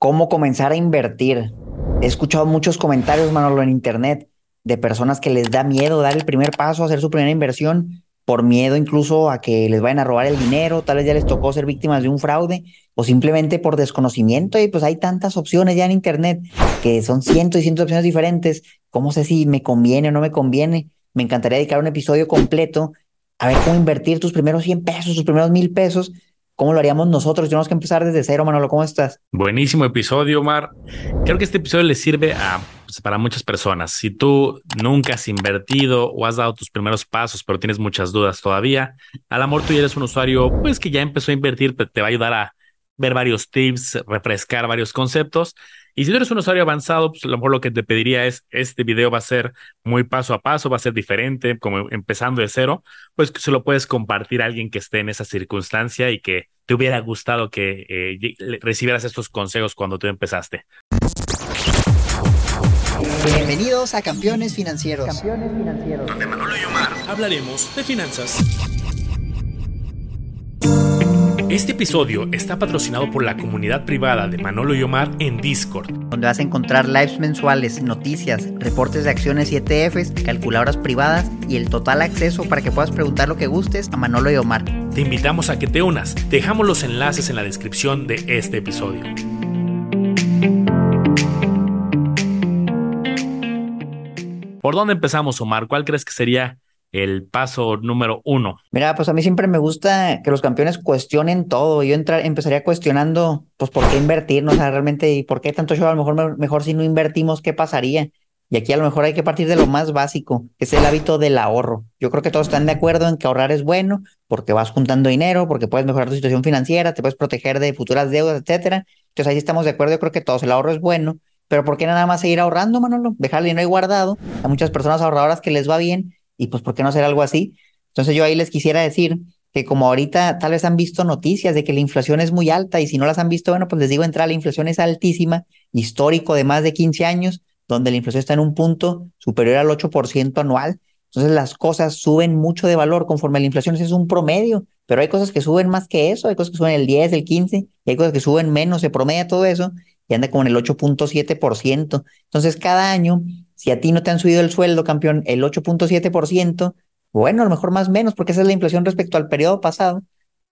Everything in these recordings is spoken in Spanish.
cómo comenzar a invertir. He escuchado muchos comentarios, Manolo, en internet de personas que les da miedo dar el primer paso, hacer su primera inversión, por miedo incluso a que les vayan a robar el dinero, tal vez ya les tocó ser víctimas de un fraude o simplemente por desconocimiento y pues hay tantas opciones ya en internet que son cientos y cientos de opciones diferentes. ¿Cómo sé si me conviene o no me conviene? Me encantaría dedicar un episodio completo a ver cómo invertir tus primeros 100 pesos, tus primeros mil pesos ¿Cómo lo haríamos nosotros? Tenemos que empezar desde cero, Manolo. ¿Cómo estás? Buenísimo episodio, Omar. Creo que este episodio le sirve a, pues, para muchas personas. Si tú nunca has invertido o has dado tus primeros pasos, pero tienes muchas dudas todavía, al amor tú eres un usuario pues que ya empezó a invertir, te va a ayudar a ver varios tips, refrescar varios conceptos y si tú eres un usuario avanzado, pues a lo mejor lo que te pediría es, este video va a ser muy paso a paso, va a ser diferente, como empezando de cero, pues se lo puedes compartir a alguien que esté en esa circunstancia y que te hubiera gustado que eh, recibieras estos consejos cuando tú empezaste. Bienvenidos a Campeones Financieros. Campeones Financieros. Donde Manolo y Omar hablaremos de finanzas. Este episodio está patrocinado por la comunidad privada de Manolo y Omar en Discord, donde vas a encontrar lives mensuales, noticias, reportes de acciones y ETFs, calculadoras privadas y el total acceso para que puedas preguntar lo que gustes a Manolo y Omar. Te invitamos a que te unas. Dejamos los enlaces en la descripción de este episodio. ¿Por dónde empezamos, Omar? ¿Cuál crees que sería el paso número uno? Mira, pues a mí siempre me gusta que los campeones cuestionen todo. Yo entrar, empezaría cuestionando, pues, ¿por qué invertir? ¿no? O realmente, ¿y por qué tanto yo? A lo mejor, mejor si no invertimos, ¿qué pasaría? Y aquí a lo mejor hay que partir de lo más básico, que es el hábito del ahorro. Yo creo que todos están de acuerdo en que ahorrar es bueno, porque vas juntando dinero, porque puedes mejorar tu situación financiera, te puedes proteger de futuras deudas, etcétera. Entonces ahí estamos de acuerdo, yo creo que todos el ahorro es bueno, pero ¿por qué nada más seguir ahorrando, Manolo? Dejar dinero ahí guardado. Hay muchas personas ahorradoras que les va bien y pues ¿por qué no hacer algo así? Entonces yo ahí les quisiera decir que como ahorita tal vez han visto noticias de que la inflación es muy alta y si no las han visto, bueno, pues les digo, entrar, la inflación es altísima, histórico de más de 15 años, donde la inflación está en un punto superior al 8% anual. Entonces las cosas suben mucho de valor conforme la inflación es un promedio, pero hay cosas que suben más que eso, hay cosas que suben el 10, el 15, y hay cosas que suben menos, se promedia todo eso y anda como en el 8.7%. Entonces cada año si a ti no te han subido el sueldo, campeón, el 8.7%, bueno, a lo mejor más menos, porque esa es la inflación respecto al periodo pasado,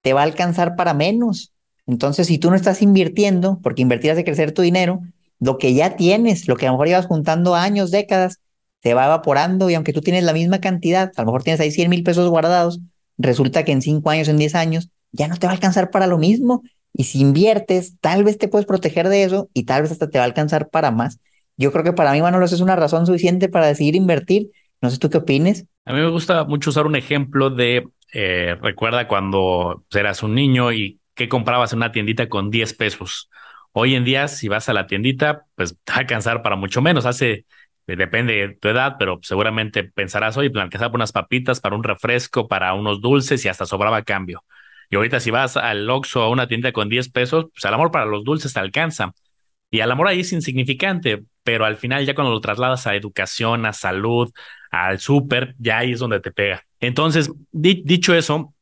te va a alcanzar para menos. Entonces, si tú no estás invirtiendo, porque invertir hace crecer tu dinero, lo que ya tienes, lo que a lo mejor llevas juntando años, décadas, se va evaporando y aunque tú tienes la misma cantidad, a lo mejor tienes ahí 100 mil pesos guardados, resulta que en 5 años, en 10 años, ya no te va a alcanzar para lo mismo. Y si inviertes, tal vez te puedes proteger de eso y tal vez hasta te va a alcanzar para más. Yo creo que para mí, Manolo, eso es una razón suficiente para decidir invertir. No sé tú qué opines. A mí me gusta mucho usar un ejemplo de, eh, recuerda cuando eras un niño y que comprabas una tiendita con 10 pesos. Hoy en día, si vas a la tiendita, pues te va a alcanzar para mucho menos. Hace, depende de tu edad, pero seguramente pensarás, oye, plan por unas papitas, para un refresco, para unos dulces y hasta sobraba cambio. Y ahorita si vas al Oxxo a una tienda con 10 pesos, pues al amor para los dulces te alcanza. Y al amor ahí es insignificante, pero al final ya cuando lo trasladas a educación, a salud, al súper, ya ahí es donde te pega. Entonces, dicho eso,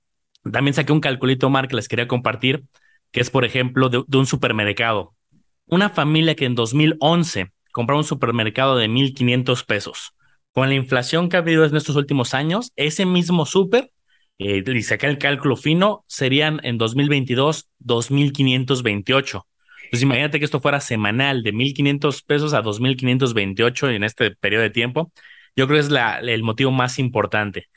también saqué un calculito, Mark, que les quería compartir, que es, por ejemplo, de, un supermercado. Una familia que en 2011 compró un supermercado de 1.500 pesos. Con la inflación que ha habido en estos últimos años, ese mismo súper, eh, y saqué el cálculo fino, serían en 2022 2.528. Pues imagínate que esto fuera semanal de 1.500 pesos a 2.528 en este periodo de tiempo. Yo creo que es el motivo más importante.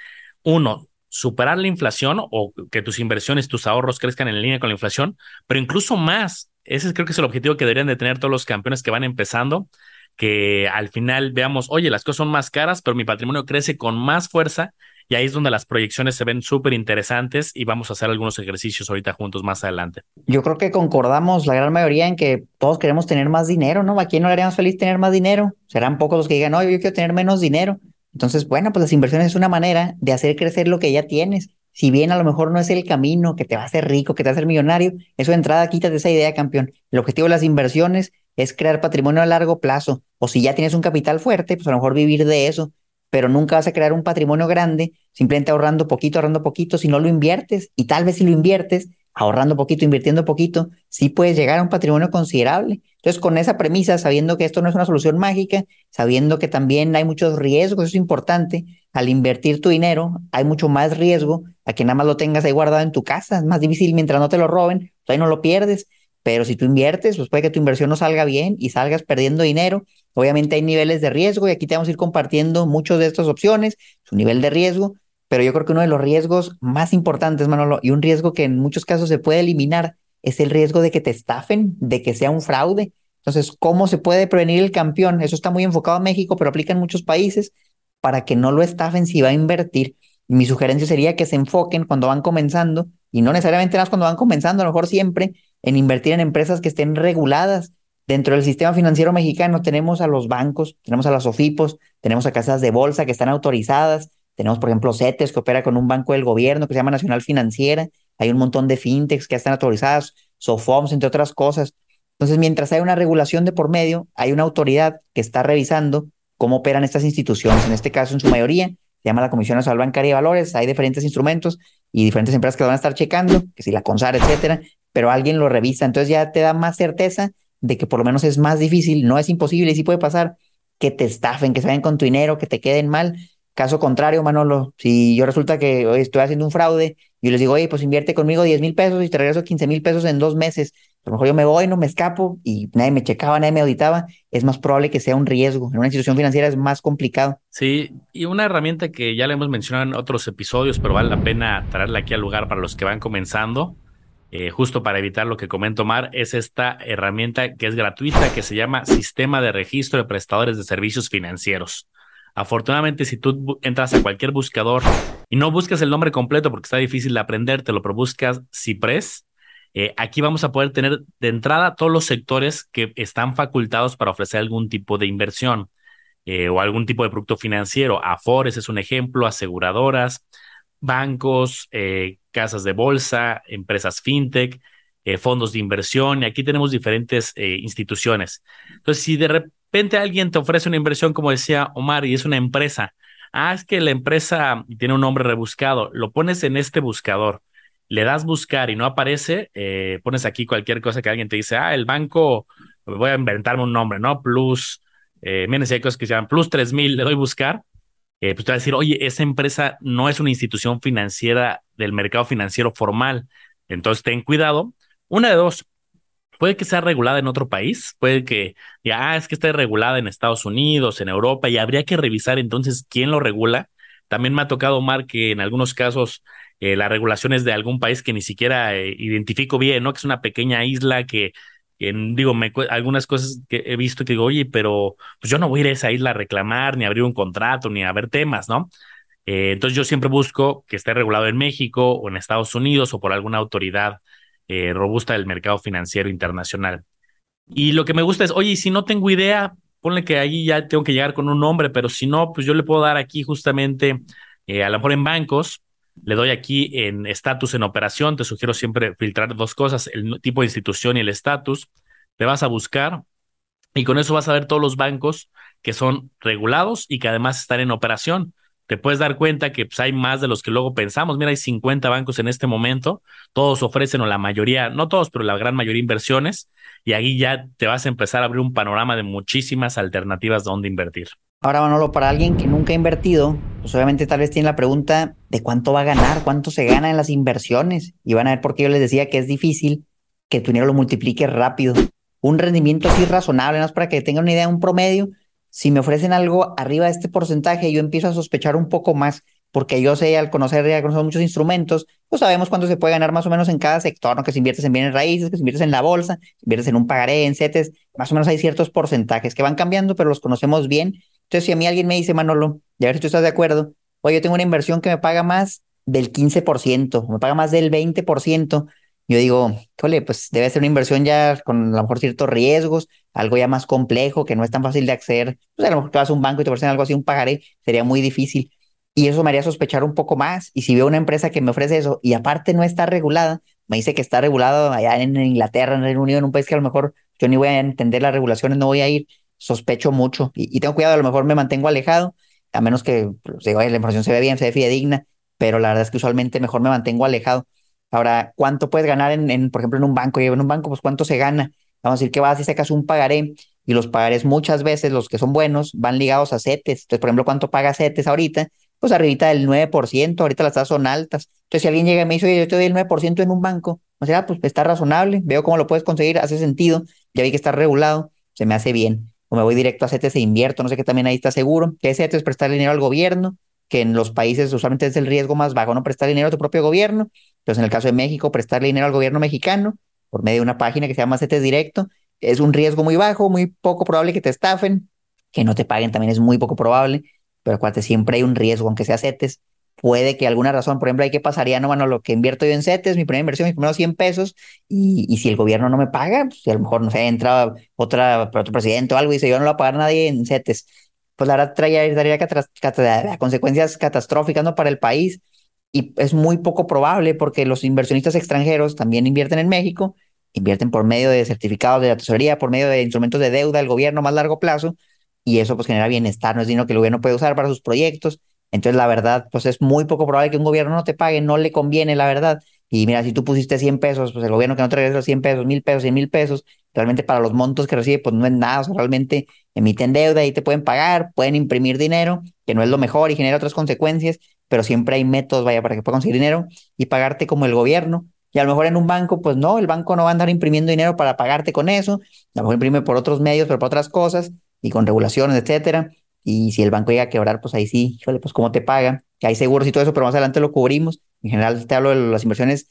Uno, superar la inflación o que tus inversiones, tus ahorros crezcan en línea con la inflación, pero incluso más. Ese creo que es el objetivo que deberían de tener todos los campeones que van empezando, que al final veamos, oye, las cosas son más caras, pero mi patrimonio crece con más fuerza y ahí es donde las proyecciones se ven súper interesantes y vamos a hacer algunos ejercicios ahorita juntos más adelante. Yo creo que concordamos la gran mayoría en que todos queremos tener más dinero, ¿no? ¿A quién no le haríamos feliz tener más dinero? Serán pocos los que digan, no, yo quiero tener menos dinero. Entonces, bueno, pues las inversiones es una manera de hacer crecer lo que ya tienes. Si bien a lo mejor no es el camino que te va a hacer rico, que te va a hacer millonario, eso de entrada quítate esa idea, campeón. El objetivo de las inversiones es crear patrimonio a largo plazo. O si ya tienes un capital fuerte, pues a lo mejor vivir de eso pero nunca vas a crear un patrimonio grande simplemente ahorrando poquito, ahorrando poquito, si no lo inviertes. Y tal vez si lo inviertes, ahorrando poquito, invirtiendo poquito, sí puedes llegar a un patrimonio considerable. Entonces, con esa premisa, sabiendo que esto no es una solución mágica, sabiendo que también hay muchos riesgos, eso es importante, al invertir tu dinero hay mucho más riesgo a que nada más lo tengas ahí guardado en tu casa, es más difícil mientras no te lo roben, ahí no lo pierdes, pero si tú inviertes, pues puede que tu inversión no salga bien y salgas perdiendo dinero. Obviamente hay niveles de riesgo y aquí te vamos a ir compartiendo muchas de estas opciones, su nivel de riesgo, pero yo creo que uno de los riesgos más importantes, Manolo, y un riesgo que en muchos casos se puede eliminar, es el riesgo de que te estafen, de que sea un fraude. Entonces, ¿cómo se puede prevenir el campeón? Eso está muy enfocado en México, pero aplica en muchos países para que no lo estafen si va a invertir. Mi sugerencia sería que se enfoquen cuando van comenzando, y no necesariamente nada cuando van comenzando, a lo mejor siempre, en invertir en empresas que estén reguladas. Dentro del sistema financiero mexicano tenemos a los bancos, tenemos a las OFIPOS, tenemos a casas de bolsa que están autorizadas, tenemos, por ejemplo, CETES que opera con un banco del gobierno que se llama Nacional Financiera, hay un montón de fintechs que están autorizadas, SOFOMS, entre otras cosas. Entonces, mientras hay una regulación de por medio, hay una autoridad que está revisando cómo operan estas instituciones. En este caso, en su mayoría, se llama la Comisión Nacional Bancaria de Valores. Hay diferentes instrumentos y diferentes empresas que lo van a estar checando, que si la CONSAR, etcétera, pero alguien lo revisa. Entonces ya te da más certeza de que por lo menos es más difícil, no es imposible sí puede pasar que te estafen, que se vayan con tu dinero, que te queden mal. Caso contrario, Manolo, si yo resulta que estoy haciendo un fraude y les digo, oye, pues invierte conmigo 10 mil pesos y te regreso 15 mil pesos en dos meses, a lo mejor yo me voy, no me escapo y nadie me checaba, nadie me auditaba, es más probable que sea un riesgo. En una institución financiera es más complicado. Sí, y una herramienta que ya le hemos mencionado en otros episodios, pero vale la pena traerla aquí al lugar para los que van comenzando, eh, justo para evitar lo que comento Omar, es esta herramienta que es gratuita que se llama Sistema de Registro de Prestadores de Servicios Financieros. Afortunadamente, si tú entras a cualquier buscador y no buscas el nombre completo porque está difícil de aprendértelo, pero buscas Ciprés, eh, aquí vamos a poder tener de entrada todos los sectores que están facultados para ofrecer algún tipo de inversión eh, o algún tipo de producto financiero. Afores es un ejemplo, aseguradoras, bancos, eh, casas de bolsa, empresas fintech, fondos de inversión, y aquí tenemos diferentes instituciones. Entonces, si de repente alguien te ofrece una inversión, como decía Omar, y es una empresa, ah, es que la empresa tiene un nombre rebuscado, lo pones en este buscador le das buscar y no aparece, eh, pones aquí cualquier cosa que alguien te dice, ah, el banco, voy a inventarme un nombre, ¿no? Plus, eh, miren si hay cosas que se llaman Plus 3000, le doy buscar, eh, pues te va a decir, oye, esa empresa no es una institución financiera del mercado financiero formal, entonces ten cuidado. Una de dos, puede que sea regulada en otro país, puede que ya, ah, es que esté regulada en Estados Unidos, en Europa, y habría que revisar entonces quién lo regula. También me ha tocado, Omar, que en algunos casos eh, las regulaciones de algún país que ni siquiera eh, identifico bien, ¿no? Que es una pequeña isla que, digo, me, algunas cosas que he visto que digo, oye, pero pues yo no voy a ir a esa isla a reclamar, ni a abrir un contrato, ni a ver temas, ¿no? Eh, entonces yo siempre busco que esté regulado en México o en Estados Unidos o por alguna autoridad robusta del mercado financiero internacional. Y lo que me gusta es, oye, si no tengo idea, ponle que ahí ya tengo que llegar con un nombre, pero si no, pues yo le puedo dar aquí justamente, a lo mejor en bancos, le doy aquí en estatus en operación. Te sugiero siempre filtrar dos cosas, el tipo de institución y el estatus. Le vas a buscar y con eso vas a ver todos los bancos que son regulados y que además están en operación. Te puedes dar cuenta que pues, hay más de los que luego pensamos. Mira, hay 50 bancos en este momento. Todos ofrecen, o la mayoría, no todos, pero la gran mayoría inversiones. Y ahí ya te vas a empezar a abrir un panorama de muchísimas alternativas donde invertir. Ahora, Manolo, para alguien que nunca ha invertido, pues obviamente tal vez tiene la pregunta de cuánto va a ganar, cuánto se gana en las inversiones. Y van a ver por qué yo les decía que es difícil que tu dinero lo multiplique rápido. Un rendimiento así razonable, para que tengan una idea, un promedio. Si me ofrecen algo arriba de este porcentaje, yo empiezo a sospechar un poco más, porque yo sé, al conocer, ya conocer muchos instrumentos, pues sabemos cuánto se puede ganar más o menos en cada sector, ¿no? Que si inviertes en bienes raíces, que si inviertes en la bolsa, si inviertes en un pagaré, en CETES, más o menos hay ciertos porcentajes que van cambiando, pero los conocemos bien entonces, si a mí alguien me dice, Manolo, y a ver si tú estás de acuerdo, oye, yo tengo una inversión que me paga más del 15%, me paga más del 20%, yo digo, jole, pues debe ser una inversión ya con a lo mejor ciertos riesgos, algo ya más complejo, que no es tan fácil de acceder. Pues a lo mejor te vas a un banco y te ofrecen algo así, un pagaré, sería muy difícil. Y eso me haría sospechar un poco más. Y si veo una empresa que me ofrece eso y aparte no está regulada, me dice que está regulado allá en Inglaterra, en Reino Unido, en un país que a lo mejor yo ni voy a entender las regulaciones, no voy a ir sospecho mucho y, tengo cuidado, a lo mejor me mantengo alejado, a menos que pues, digo, la información se ve bien, se ve fidedigna, pero la verdad es que usualmente mejor me mantengo alejado. Ahora, ¿cuánto puedes ganar en, en por ejemplo, en un banco? Y en un banco, pues, ¿cuánto se gana? Vamos a decir que vas y sacas un pagaré y los pagarés muchas veces, los que son buenos, van ligados a CETES. Entonces, por ejemplo, ¿cuánto paga CETES ahorita? Pues arribita del 9%, ahorita las tasas son altas. Entonces, si alguien llega y me dice, oye, yo te doy el 9% en un banco, o sea, pues está razonable, veo cómo lo puedes conseguir, hace sentido, ya vi que está regulado, se me hace bien. O me voy directo a CETES e invierto, no sé qué también ahí está seguro. Que CETES prestar dinero al gobierno, que en los países usualmente es el riesgo más bajo, no prestar dinero a tu propio gobierno. Entonces, en el caso de México, prestarle dinero al gobierno mexicano por medio de una página que se llama CETES Directo, es un riesgo muy bajo, muy poco probable que te estafen, que no te paguen también es muy poco probable, pero acuérdate, siempre hay un riesgo, aunque sea CETES, puede que alguna razón, por ejemplo, hay que pasaría, no, bueno, lo que invierto yo en CETES, mi primera inversión, mis primeros 100 pesos, y, y si el gobierno no me paga, pues a lo mejor, no sé, entra otra, otro presidente o algo y dice, yo no lo voy a pagar nadie en CETES, pues la verdad traería, daría consecuencias catastróficas ¿no? para el país, y es muy poco probable porque los inversionistas extranjeros también invierten en México, invierten por medio de certificados de la tesorería, por medio de instrumentos de deuda del gobierno más largo plazo, y eso pues genera bienestar, no es dinero que el gobierno puede usar para sus proyectos. Entonces, la verdad, pues es muy poco probable que un gobierno no te pague, no le conviene, la verdad. Y mira, si tú pusiste 100 pesos, pues el gobierno que no te regresa los 100 pesos, 1000 pesos, 100 mil pesos, realmente para los montos que recibe, pues no es nada, realmente emiten deuda y te pueden pagar, pueden imprimir dinero, que no es lo mejor y genera otras consecuencias, pero siempre hay métodos, vaya, para que puedas conseguir dinero y pagarte como el gobierno. Y a lo mejor en un banco, pues no, el banco no va a andar imprimiendo dinero para pagarte con eso, a lo mejor imprime por otros medios, pero por otras cosas y con regulaciones, etcétera. Y si el banco llega a quebrar, pues ahí sí, híjole, pues cómo te paga, que hay seguros y todo eso, pero más adelante lo cubrimos. En general te hablo de las inversiones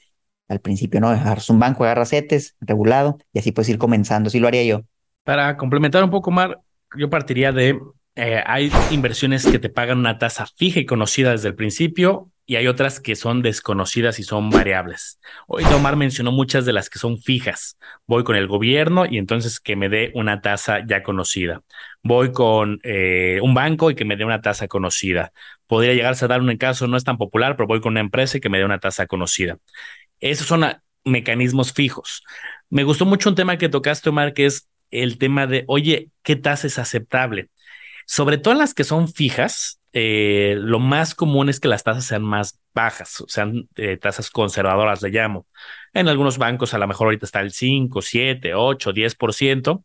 al principio, ¿no? Agarras un banco, agarras CETES, regulado, y así puedes ir comenzando, así lo haría yo. Para complementar un poco, Mar, yo partiría de, eh, hay inversiones que te pagan una tasa fija y conocida desde el principio, y hay otras que son desconocidas y son variables. Hoy Omar mencionó muchas de las que son fijas. Voy con el gobierno y entonces que me dé una tasa ya conocida. Voy con eh, un banco y que me dé una tasa conocida. Podría llegarse a dar un caso, no es tan popular, pero voy con una empresa y que me dé una tasa conocida. Esos son mecanismos fijos. Me gustó mucho un tema que tocaste, Omar, que es el tema de, oye, ¿qué tasa es aceptable? Sobre todo en las que son fijas, eh, lo más común es que las tasas sean más bajas, sean eh, tasas conservadoras, le llamo. En algunos bancos a lo mejor ahorita está el 5, 7, 8, 10%,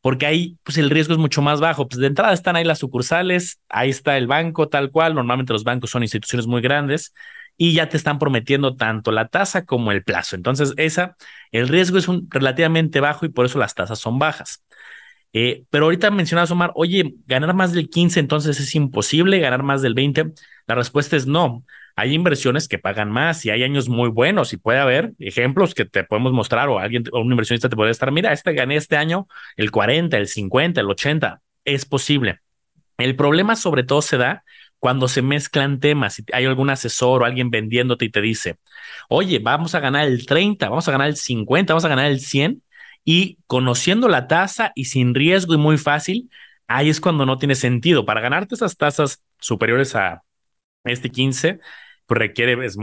porque ahí pues el riesgo es mucho más bajo. Pues de entrada están ahí las sucursales, ahí está el banco tal cual, normalmente los bancos son instituciones muy grandes y ya te están prometiendo tanto la tasa como el plazo. Entonces, esa, el riesgo es un, relativamente bajo y por eso las tasas son bajas. Eh, pero ahorita mencionas, Omar, oye, ganar más del 15 entonces es imposible, ganar más del 20. La respuesta es no. Hay inversiones que pagan más y hay años muy buenos y puede haber ejemplos que te podemos mostrar o alguien o un inversionista te puede estar, mira, este gané este año el 40, el 50, el 80. Es posible. El problema sobre todo se da cuando se mezclan temas, hay algún asesor o alguien vendiéndote y te dice, oye, vamos a ganar el 30, vamos a ganar el 50, vamos a ganar el 100, y conociendo la tasa y sin riesgo y muy fácil, ahí es cuando no tiene sentido. Para ganarte esas tasas superiores a este 15, pues requiere, es,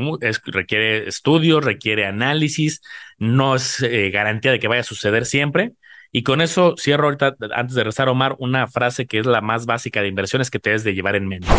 requiere estudio, requiere análisis, no es eh, garantía de que vaya a suceder siempre. Y con eso cierro ahorita, antes de rezar, Omar, una frase que es la más básica de inversiones que te debes de llevar en mente.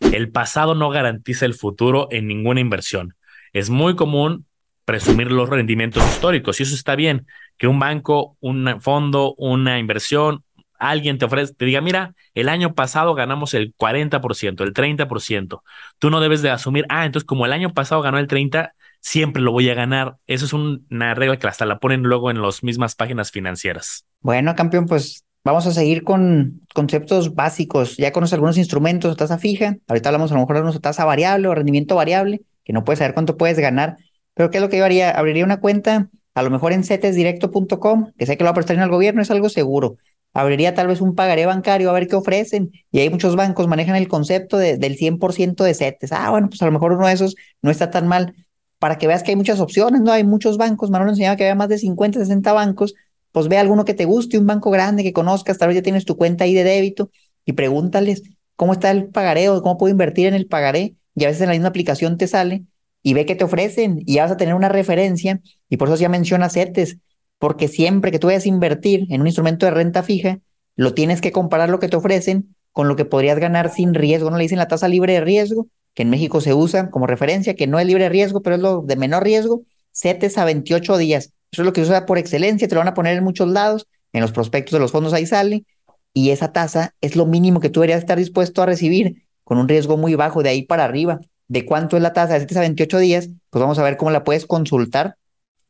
El pasado no garantiza el futuro en ninguna inversión. Es muy común presumir los rendimientos históricos y eso está bien, que un banco, un fondo, una inversión, alguien te ofrece, te diga, mira, el año pasado ganamos el 40%, el 30%. Tú no debes de asumir, ah, entonces como el año pasado ganó el 30, siempre lo voy a ganar. Eso es una regla que hasta la ponen luego en las mismas páginas financieras. Bueno, campeón, pues vamos a seguir con conceptos básicos. Ya conoces algunos instrumentos, tasa fija. Ahorita hablamos a lo mejor de una tasa variable o rendimiento variable, que no puedes saber cuánto puedes ganar. Pero ¿qué es lo que yo haría? Abriría una cuenta, a lo mejor en cetesdirecto.com, que sé que lo va a prestar en el gobierno, es algo seguro. Abriría tal vez un pagaré bancario a ver qué ofrecen. Y hay muchos bancos manejan el concepto de, del 100% de CETES. Ah, bueno, pues a lo mejor uno de esos no está tan mal para que veas que hay muchas opciones, ¿no? Hay muchos bancos, Manuel enseñaba que había más de 50, 60 bancos, pues ve alguno que te guste, un banco grande que conozcas, tal vez ya tienes tu cuenta ahí de débito y pregúntales cómo está el pagaré o cómo puedo invertir en el pagaré y a veces en la misma aplicación te sale y ve qué te ofrecen y vas a tener una referencia y por eso ya menciona CETES, porque siempre que tú vayas a invertir en un instrumento de renta fija, lo tienes que comparar lo que te ofrecen con lo que podrías ganar sin riesgo, no le dicen la tasa libre de riesgo, que en México se usa como referencia, que no es libre de riesgo, pero es lo de menor riesgo, CETES a 28 días. Eso es lo que se usa por excelencia, te lo van a poner en muchos lados, en los prospectos de los fondos ahí sale, y esa tasa es lo mínimo que tú deberías estar dispuesto a recibir con un riesgo muy bajo de ahí para arriba. ¿De cuánto es la tasa de 7 a 28 días? Pues vamos a ver cómo la puedes consultar.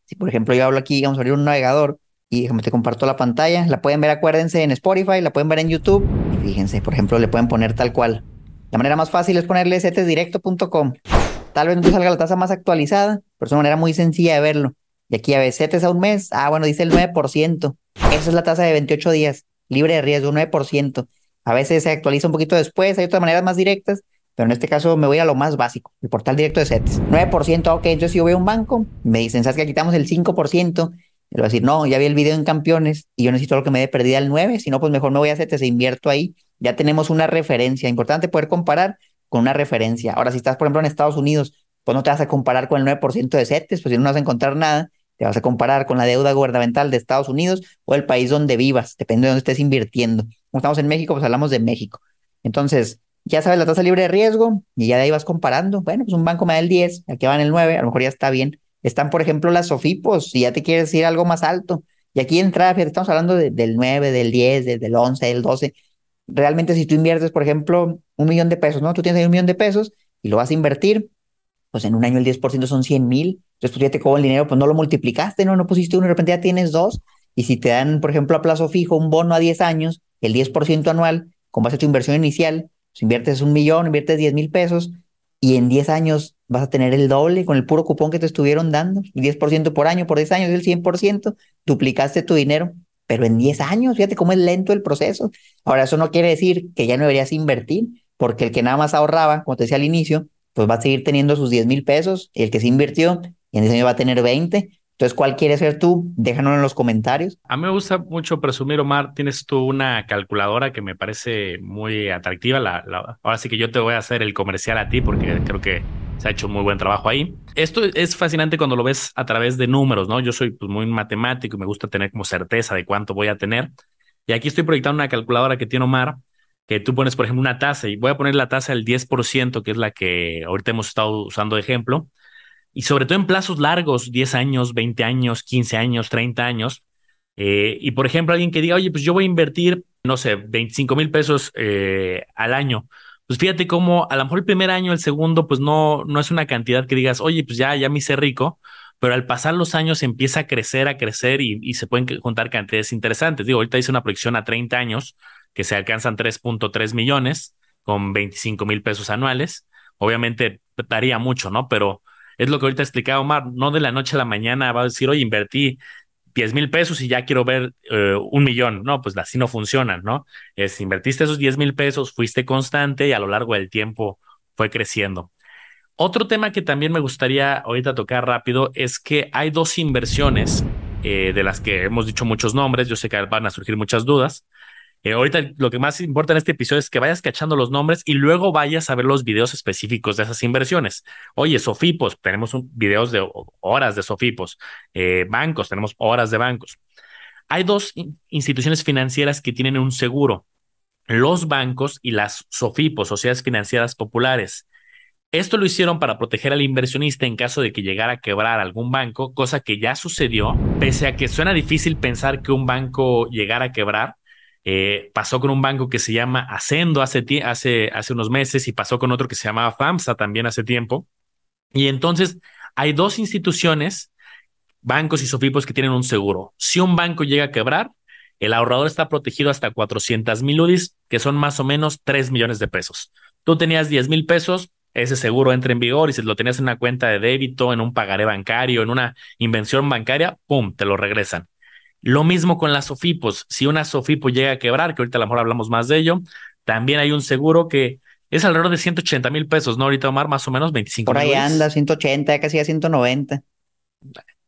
Si por ejemplo yo hablo aquí, vamos a abrir un navegador y déjame te comparto la pantalla, la pueden ver, acuérdense, en Spotify, la pueden ver en YouTube y fíjense, por ejemplo, le pueden poner tal cual. La manera más fácil es ponerle cetesdirecto.com. Tal vez no te salga la tasa más actualizada, pero es una manera muy sencilla de verlo. Y aquí a ver, CETES a un mes, ah, bueno, dice el 9%. Esa es la tasa de 28 días, libre de riesgo, 9%. A veces se actualiza un poquito después, hay otras maneras más directas, pero en este caso me voy a lo más básico, el portal directo de CETES. 9%, ok, entonces si yo a un banco, me dicen, ¿sabes que quitamos el 5%? Le voy a decir, no, ya vi el video en campeones y yo necesito lo que me dé perdida el 9, si no, pues mejor me voy a CETES e invierto ahí. Ya tenemos una referencia, importante poder comparar con una referencia. Ahora, si estás, por ejemplo, en Estados Unidos, pues no te vas a comparar con el 9% de CETES, pues si no vas a encontrar nada, te vas a comparar con la deuda gubernamental de Estados Unidos o el país donde vivas, depende de dónde estés invirtiendo. Como estamos en México, pues hablamos de México. Entonces, ya sabes la tasa libre de riesgo y ya de ahí vas comparando. Bueno, pues un banco me da el 10, aquí va en el 9, a lo mejor ya está bien. Están, por ejemplo, las SOFIPOS, si ya te quieres ir algo más alto. Y aquí entra, estamos hablando del 9, del 10, del 11, del 12. Realmente, si tú inviertes, por ejemplo, un millón de pesos, ¿no? Tú tienes ahí un millón de pesos y lo vas a invertir, pues en un año el 10% son 100 mil. Entonces, pues ya te cobro el dinero, pues no lo multiplicaste, ¿no? No pusiste uno, de repente ya tienes dos. Y si te dan, por ejemplo, a plazo fijo un bono a 10 años, el 10% anual, con base a tu inversión inicial, pues inviertes un millón, inviertes 10 mil pesos y en 10 años vas a tener el doble con el puro cupón que te estuvieron dando, el 10% por año, por 10 años el 100%, duplicaste tu dinero, pero en 10 años, fíjate cómo es lento el proceso. Ahora, eso no quiere decir que ya no deberías invertir, porque el que nada más ahorraba, como te decía al inicio, pues va a seguir teniendo sus 10 mil pesos, y el que se invirtió, en 10 años va a tener 20, entonces, ¿cuál quieres ser tú? Déjanos en los comentarios. A mí me gusta mucho presumir, Omar. Tienes tú una calculadora que me parece muy atractiva. La, ahora sí que yo te voy a hacer el comercial a ti porque creo que se ha hecho muy buen trabajo ahí. Esto es fascinante cuando lo ves a través de números, ¿no? Yo soy pues, muy matemático y me gusta tener como certeza de cuánto voy a tener. Y aquí estoy proyectando una calculadora que tiene Omar, que tú pones, por ejemplo, una tasa y voy a poner la tasa del 10%, que es la que ahorita hemos estado usando de ejemplo y sobre todo en plazos largos, 10 años, 20 años, 15 años, 30 años. Eh, y por ejemplo, alguien que diga, oye, pues yo voy a invertir, no sé, 25 mil pesos eh, al año. Pues fíjate cómo a lo mejor el primer año, el segundo, pues no, no es una cantidad que digas, oye, pues ya, ya me hice rico, pero al pasar los años empieza a crecer, a crecer y, se pueden contar cantidades interesantes. Digo, ahorita hice una proyección a 30 años que se alcanzan 3.3 millones con 25 mil pesos anuales. Obviamente daría mucho, ¿no? Pero es lo que ahorita explicaba Omar, no de la noche a la mañana va a decir, oye, invertí 10 mil pesos y ya quiero ver eh, un millón. No, pues así no funciona, ¿no? Es invertiste esos 10 mil pesos, fuiste constante y a lo largo del tiempo fue creciendo. Otro tema que también me gustaría ahorita tocar rápido es que hay dos inversiones eh, de las que hemos dicho muchos nombres. Yo sé que van a surgir muchas dudas. Eh, ahorita lo que más importa en este episodio es que vayas cachando los nombres y luego vayas a ver los videos específicos de esas inversiones. Oye, Sofipos, tenemos un, videos de horas de Sofipos. Eh, bancos, tenemos horas de bancos. Hay dos instituciones financieras que tienen un seguro, los bancos y las Sofipos, sociedades financieras populares. Esto lo hicieron para proteger al inversionista en caso de que llegara a quebrar algún banco, cosa que ya sucedió, pese a que suena difícil pensar que un banco llegara a quebrar eh, pasó con un banco que se llama Ascendo hace, hace, hace unos meses y pasó con otro que se llamaba FAMSA también hace tiempo. Y entonces hay dos instituciones, bancos y sofipos que tienen un seguro. Si un banco llega a quebrar, el ahorrador está protegido hasta 400 mil UDIs, que son más o menos 3 millones de pesos. Tú tenías 10 mil pesos, ese seguro entra en vigor y si lo tenías en una cuenta de débito, en un pagaré bancario, en una invención bancaria, ¡pum!, te lo regresan. Lo mismo con las SOFIPOS. Si una SOFIPO llega a quebrar, que ahorita a lo mejor hablamos más de ello, también hay un seguro que es alrededor de 180 mil pesos, ¿no? Ahorita, Omar, más o menos 25 Por ahí anda, 180, casi a 190.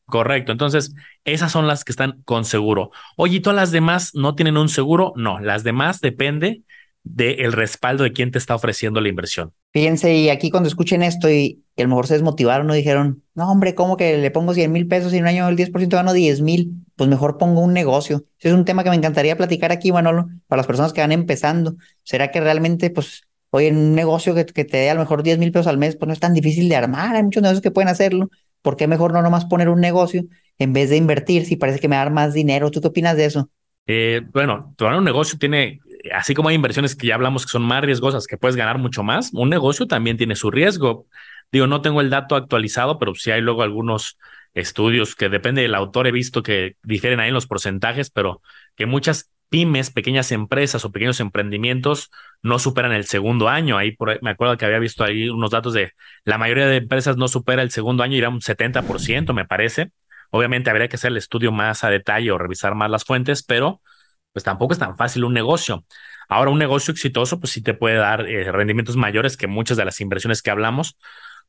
Correcto. Entonces, esas son las que están con seguro. Oye, ¿y todas las demás no tienen un seguro? No, las demás depende del respaldo de quien te está ofreciendo la inversión. Fíjense, y aquí cuando escuchen esto y, a lo mejor se desmotivaron o dijeron, no, hombre, ¿cómo que le pongo 100 mil pesos y en un año el 10% gano 10 mil? Pues mejor pongo un negocio. Ese es un tema que me encantaría platicar aquí, Manolo, para las personas que van empezando. ¿Será que realmente, pues, oye, un negocio que, que te dé a lo mejor 10 mil pesos al mes, pues no es tan difícil de armar? Hay muchos negocios que pueden hacerlo. ¿por qué mejor no nomás poner un negocio en vez de invertir si parece que me va dar más dinero? ¿Tú qué opinas de eso? Eh, bueno, tu un negocio tiene, así como hay inversiones que ya hablamos que son más riesgosas, que puedes ganar mucho más, un negocio también tiene su riesgo. Digo, no tengo el dato actualizado, pero sí hay luego algunos estudios que depende del autor, he visto que difieren ahí en los porcentajes, pero que muchas pymes, pequeñas empresas o pequeños emprendimientos no superan el segundo año. Ahí por, me acuerdo que había visto ahí unos datos de la mayoría de empresas no supera el segundo año, irá un 70%, me parece. Obviamente habría que hacer el estudio más a detalle o revisar más las fuentes, pero pues tampoco es tan fácil un negocio. Ahora, un negocio exitoso, pues sí te puede dar eh, rendimientos mayores que muchas de las inversiones que hablamos,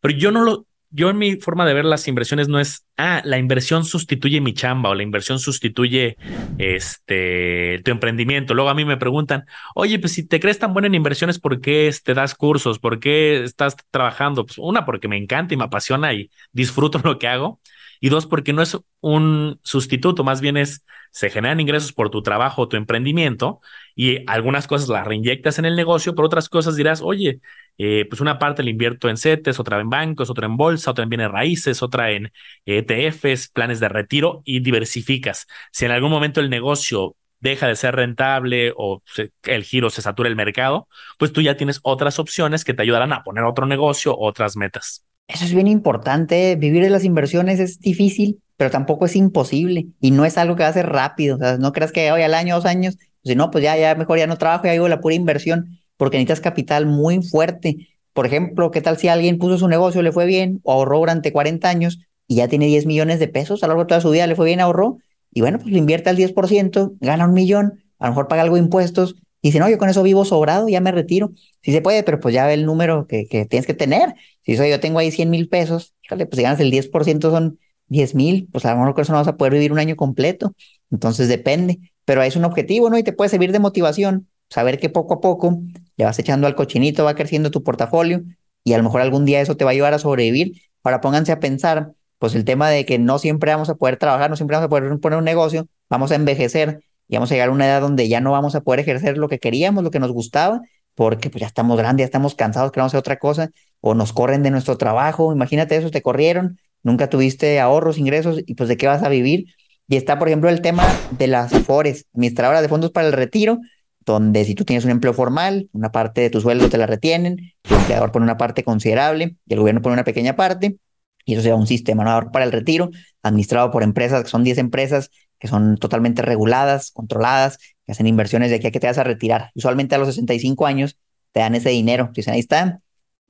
pero yo no lo, yo en mi forma de ver las inversiones no es, ah, la inversión sustituye mi chamba o la inversión sustituye este, tu emprendimiento. Luego a mí me preguntan, oye, pues si te crees tan bueno en inversiones, ¿por qué te das cursos? ¿Por qué estás trabajando? Pues una, porque me encanta y me apasiona y disfruto lo que hago. Y dos, porque no es un sustituto, más bien es, se generan ingresos por tu trabajo o tu emprendimiento y algunas cosas las reinyectas en el negocio, pero otras cosas dirás, oye, eh, pues una parte la invierto en CETES, otra en bancos, otra en bolsa, otra en bienes raíces, otra en ETFs, planes de retiro y diversificas. Si en algún momento el negocio deja de ser rentable o el giro se satura el mercado, pues tú ya tienes otras opciones que te ayudarán a poner otro negocio, otras metas. Eso es bien importante. Vivir de las inversiones es difícil, pero tampoco es imposible y no es algo que va a ser rápido. O sea, no creas que hoy al año, dos años, si no, pues ya, ya mejor ya no trabajo y hago la pura inversión porque necesitas capital muy fuerte. Por ejemplo, ¿qué tal si alguien puso su negocio, le fue bien, o ahorró durante 40 años y ya tiene 10 millones de pesos a lo largo de toda su vida, le fue bien, ahorró, y bueno, pues le invierte al 10%, gana un millón, a lo mejor paga algo de impuestos, y dice, no, yo con eso vivo sobrado, ya me retiro. Sí se puede, pero pues ya ve el número que, tienes que tener. Si soy, yo tengo ahí 100 mil pesos, fíjate, pues si ganas el 10% son 10 mil, pues a lo mejor con eso no vas a poder vivir un año completo. Entonces depende, pero es un objetivo, ¿no? Y te puede servir de motivación, saber que poco a poco le vas echando al cochinito, va creciendo tu portafolio y a lo mejor algún día eso te va a ayudar a sobrevivir. Ahora pónganse a pensar, pues el tema de que no siempre vamos a poder trabajar, no siempre vamos a poder poner un negocio, vamos a envejecer y vamos a llegar a una edad donde ya no vamos a poder ejercer lo que queríamos, lo que nos gustaba, porque pues ya estamos grandes, ya estamos cansados, queremos hacer otra cosa, o nos corren de nuestro trabajo, imagínate eso, te corrieron, nunca tuviste ahorros, ingresos, y pues de qué vas a vivir. Y está, por ejemplo, el tema de las AFORES, administradoras de fondos para el retiro, donde si tú tienes un empleo formal, una parte de tu sueldo te la retienen, tu empleador pone una parte considerable y el gobierno pone una pequeña parte, y eso sea un sistema ¿no? para el retiro, administrado por empresas, que son 10 empresas que son totalmente reguladas, controladas, que hacen inversiones de aquí a que te vas a retirar. Usualmente a los 65 años te dan ese dinero, dicen, ahí está,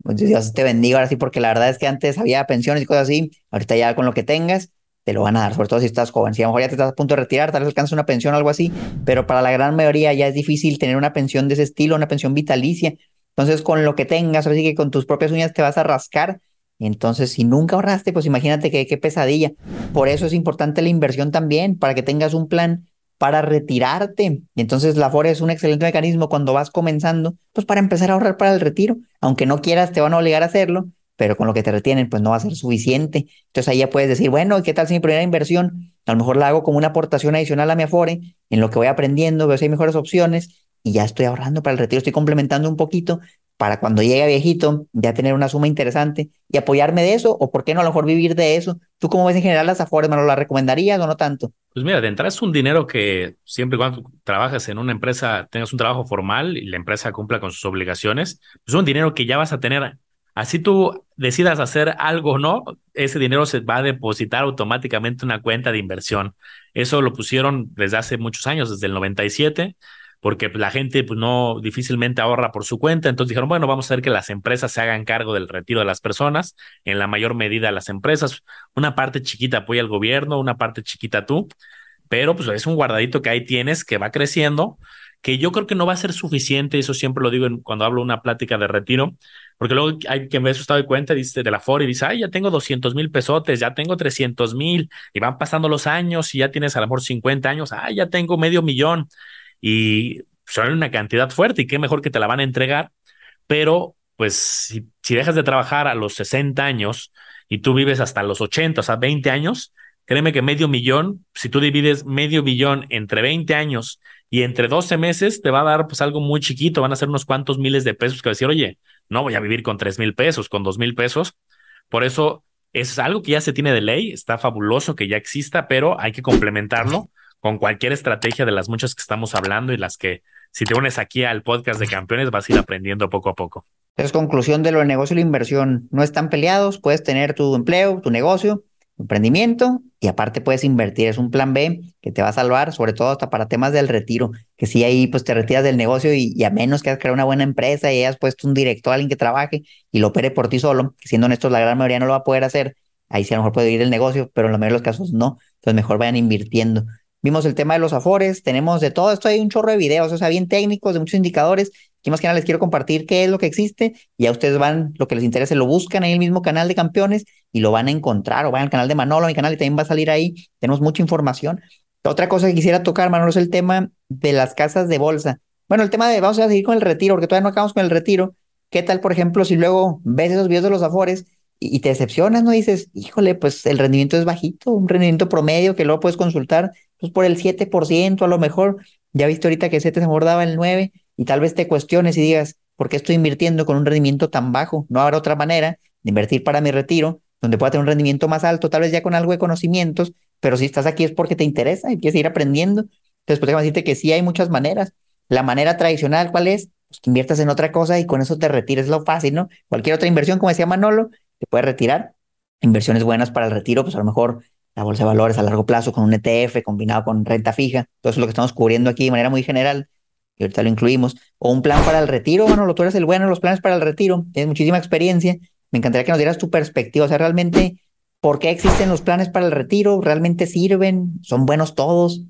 pues Dios te bendiga ahora sí, porque la verdad es que antes había pensiones y cosas así, ahorita ya con lo que tengas, te lo van a dar, sobre todo si estás joven. Si a lo mejor ya te estás a punto de retirar, tal vez alcanzas una pensión o algo así, pero para la gran mayoría ya es difícil tener una pensión de ese estilo, una pensión vitalicia. Entonces, con lo que tengas, ahora sí que con tus propias uñas te vas a rascar. Entonces, si nunca ahorraste, pues imagínate qué pesadilla. Por eso es importante la inversión también, para que tengas un plan para retirarte. Y entonces la FORE es un excelente mecanismo cuando vas comenzando, pues para empezar a ahorrar para el retiro. Aunque no quieras, te van a obligar a hacerlo, pero con lo que te retienen, pues no va a ser suficiente. Entonces ahí ya puedes decir, bueno, ¿qué tal si mi primera inversión? A lo mejor la hago como una aportación adicional a mi Afore, en lo que voy aprendiendo, veo si hay mejores opciones y ya estoy ahorrando para el retiro, estoy complementando un poquito para cuando llegue viejito ya tener una suma interesante y apoyarme de eso, o por qué no a lo mejor vivir de eso. ¿Tú cómo ves en general las Afores? ¿Me la recomendarías o no tanto? Pues mira, de entrada es un dinero que siempre cuando trabajas en una empresa, tengas un trabajo formal y la empresa cumpla con sus obligaciones, pues es un dinero que ya vas a tener Así tú decidas hacer algo o no, ese dinero se va a depositar automáticamente en una cuenta de inversión. Eso lo pusieron desde hace muchos años, desde el 97, porque la gente pues, no difícilmente ahorra por su cuenta. Entonces dijeron, bueno, vamos a hacer que las empresas se hagan cargo del retiro de las personas, en la mayor medida las empresas. Una parte chiquita apoya al gobierno, una parte chiquita tú, pero pues es un guardadito que ahí tienes que va creciendo que yo creo que no va a ser suficiente, eso siempre lo digo cuando hablo una plática de retiro, porque luego hay quien ve su estado de cuenta dice, de la FOR y dice, ay, ya tengo 200 mil pesotes, ya tengo 300 mil, y van pasando los años y ya tienes a lo mejor 50 años, ay, ya tengo medio millón, y son una cantidad fuerte y qué mejor que te la van a entregar, pero pues si, si dejas de trabajar a los 60 años y tú vives hasta los 80, o sea, 20 años, créeme que medio millón, si tú divides medio billón entre 20 años y entre 12 meses te va a dar pues algo muy chiquito, van a ser unos cuantos miles de pesos que va a decir, oye, no voy a vivir con 3 mil pesos, con 2 mil pesos. Por eso es algo que ya se tiene de ley, está fabuloso que ya exista, pero hay que complementarlo con cualquier estrategia de las muchas que estamos hablando y las que si te unes aquí al podcast de campeones vas a ir aprendiendo poco a poco. Es conclusión de lo de negocio y la inversión. No están peleados, puedes tener tu empleo, tu negocio, emprendimiento y aparte puedes invertir. Es un plan B que te va a salvar, sobre todo hasta para temas del retiro, que si ahí pues te retiras del negocio y, a menos que hayas creado una buena empresa y hayas puesto un director, alguien que trabaje y lo opere por ti solo, que siendo honestos la gran mayoría no lo va a poder hacer, ahí sí a lo mejor puede ir el negocio, pero en la mayoría de los casos no, entonces mejor vayan invirtiendo. Vimos el tema de los afores, tenemos de todo esto, hay un chorro de videos, o sea, bien técnicos, de muchos indicadores. Aquí más que nada les quiero compartir qué es lo que existe y a ustedes van, lo que les interese, lo buscan en el mismo canal de campeones y lo van a encontrar o van al canal de Manolo, mi canal y también va a salir ahí. Tenemos mucha información. Otra cosa que quisiera tocar, Manolo, es el tema de las casas de bolsa. Bueno, el tema de, vamos a seguir con el retiro, porque todavía no acabamos con el retiro. ¿Qué tal, por ejemplo, si luego ves esos videos de los afores y, te decepcionas, ¿no? Dices, híjole, pues el rendimiento es bajito, un rendimiento promedio que luego puedes consultar pues por el 7% a lo mejor, ya viste ahorita que ese te se mordaba el 9 y tal vez te cuestiones y digas, ¿por qué estoy invirtiendo con un rendimiento tan bajo? No habrá otra manera de invertir para mi retiro donde pueda tener un rendimiento más alto, tal vez ya con algo de conocimientos, pero si estás aquí es porque te interesa y quieres ir aprendiendo. Entonces, pues déjame decirte que sí hay muchas maneras. La manera tradicional, ¿cuál es? Pues que inviertas en otra cosa y con eso te retires, lo fácil, ¿no? Cualquier otra inversión, como decía Manolo, te puedes retirar. Inversiones buenas para el retiro, pues a lo mejor la bolsa de valores a largo plazo con un ETF combinado con renta fija. Todo eso es lo que estamos cubriendo aquí de manera muy general y ahorita lo incluimos. O un plan para el retiro, bueno, tú eres el bueno, los planes para el retiro, tienes muchísima experiencia. Me encantaría que nos dieras tu perspectiva, o sea, realmente, ¿por qué existen los planes para el retiro? ¿Realmente sirven? ¿Son buenos todos?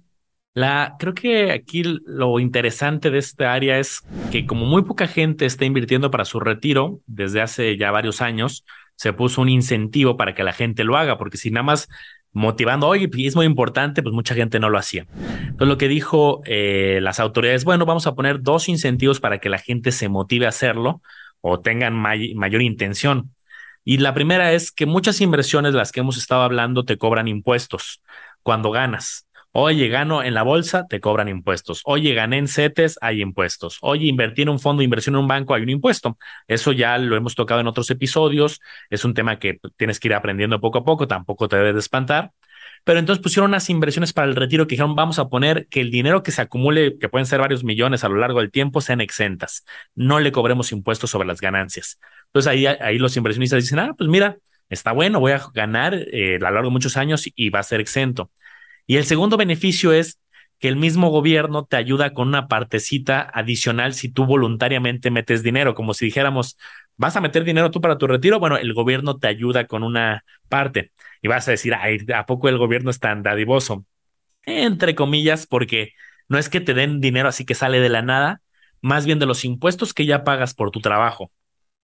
La, creo que aquí lo interesante de esta área es que como muy poca gente está invirtiendo para su retiro desde hace ya varios años, se puso un incentivo para que la gente lo haga, porque si nada más motivando, oye, es muy importante, pues mucha gente no lo hacía. Entonces lo que dijo eh, las autoridades, bueno, vamos a poner dos incentivos para que la gente se motive a hacerlo o tengan mayor intención. Y la primera es que muchas inversiones, las que hemos estado hablando, te cobran impuestos cuando ganas. Oye, gano en la bolsa, te cobran impuestos. Oye, gané en CETES, hay impuestos. Oye, invertí en un fondo de inversión en un banco, hay un impuesto. Eso ya lo hemos tocado en otros episodios. Es un tema que tienes que ir aprendiendo poco a poco, tampoco te debes de espantar. Pero entonces pusieron unas inversiones para el retiro que dijeron, vamos a poner que el dinero que se acumule, que pueden ser varios millones a lo largo del tiempo, sean exentas. No le cobremos impuestos sobre las ganancias. Entonces ahí, ahí los inversionistas dicen, ah, pues mira, está bueno, voy a ganar eh, a lo largo de muchos años y va a ser exento. Y el segundo beneficio es que el mismo gobierno te ayuda con una partecita adicional si tú voluntariamente metes dinero, como si dijéramos, vas a meter dinero tú para tu retiro, bueno, el gobierno te ayuda con una parte y vas a decir, ¿a poco el gobierno es tan dadivoso? Entre comillas, porque no es que te den dinero así que sale de la nada, más bien de los impuestos que ya pagas por tu trabajo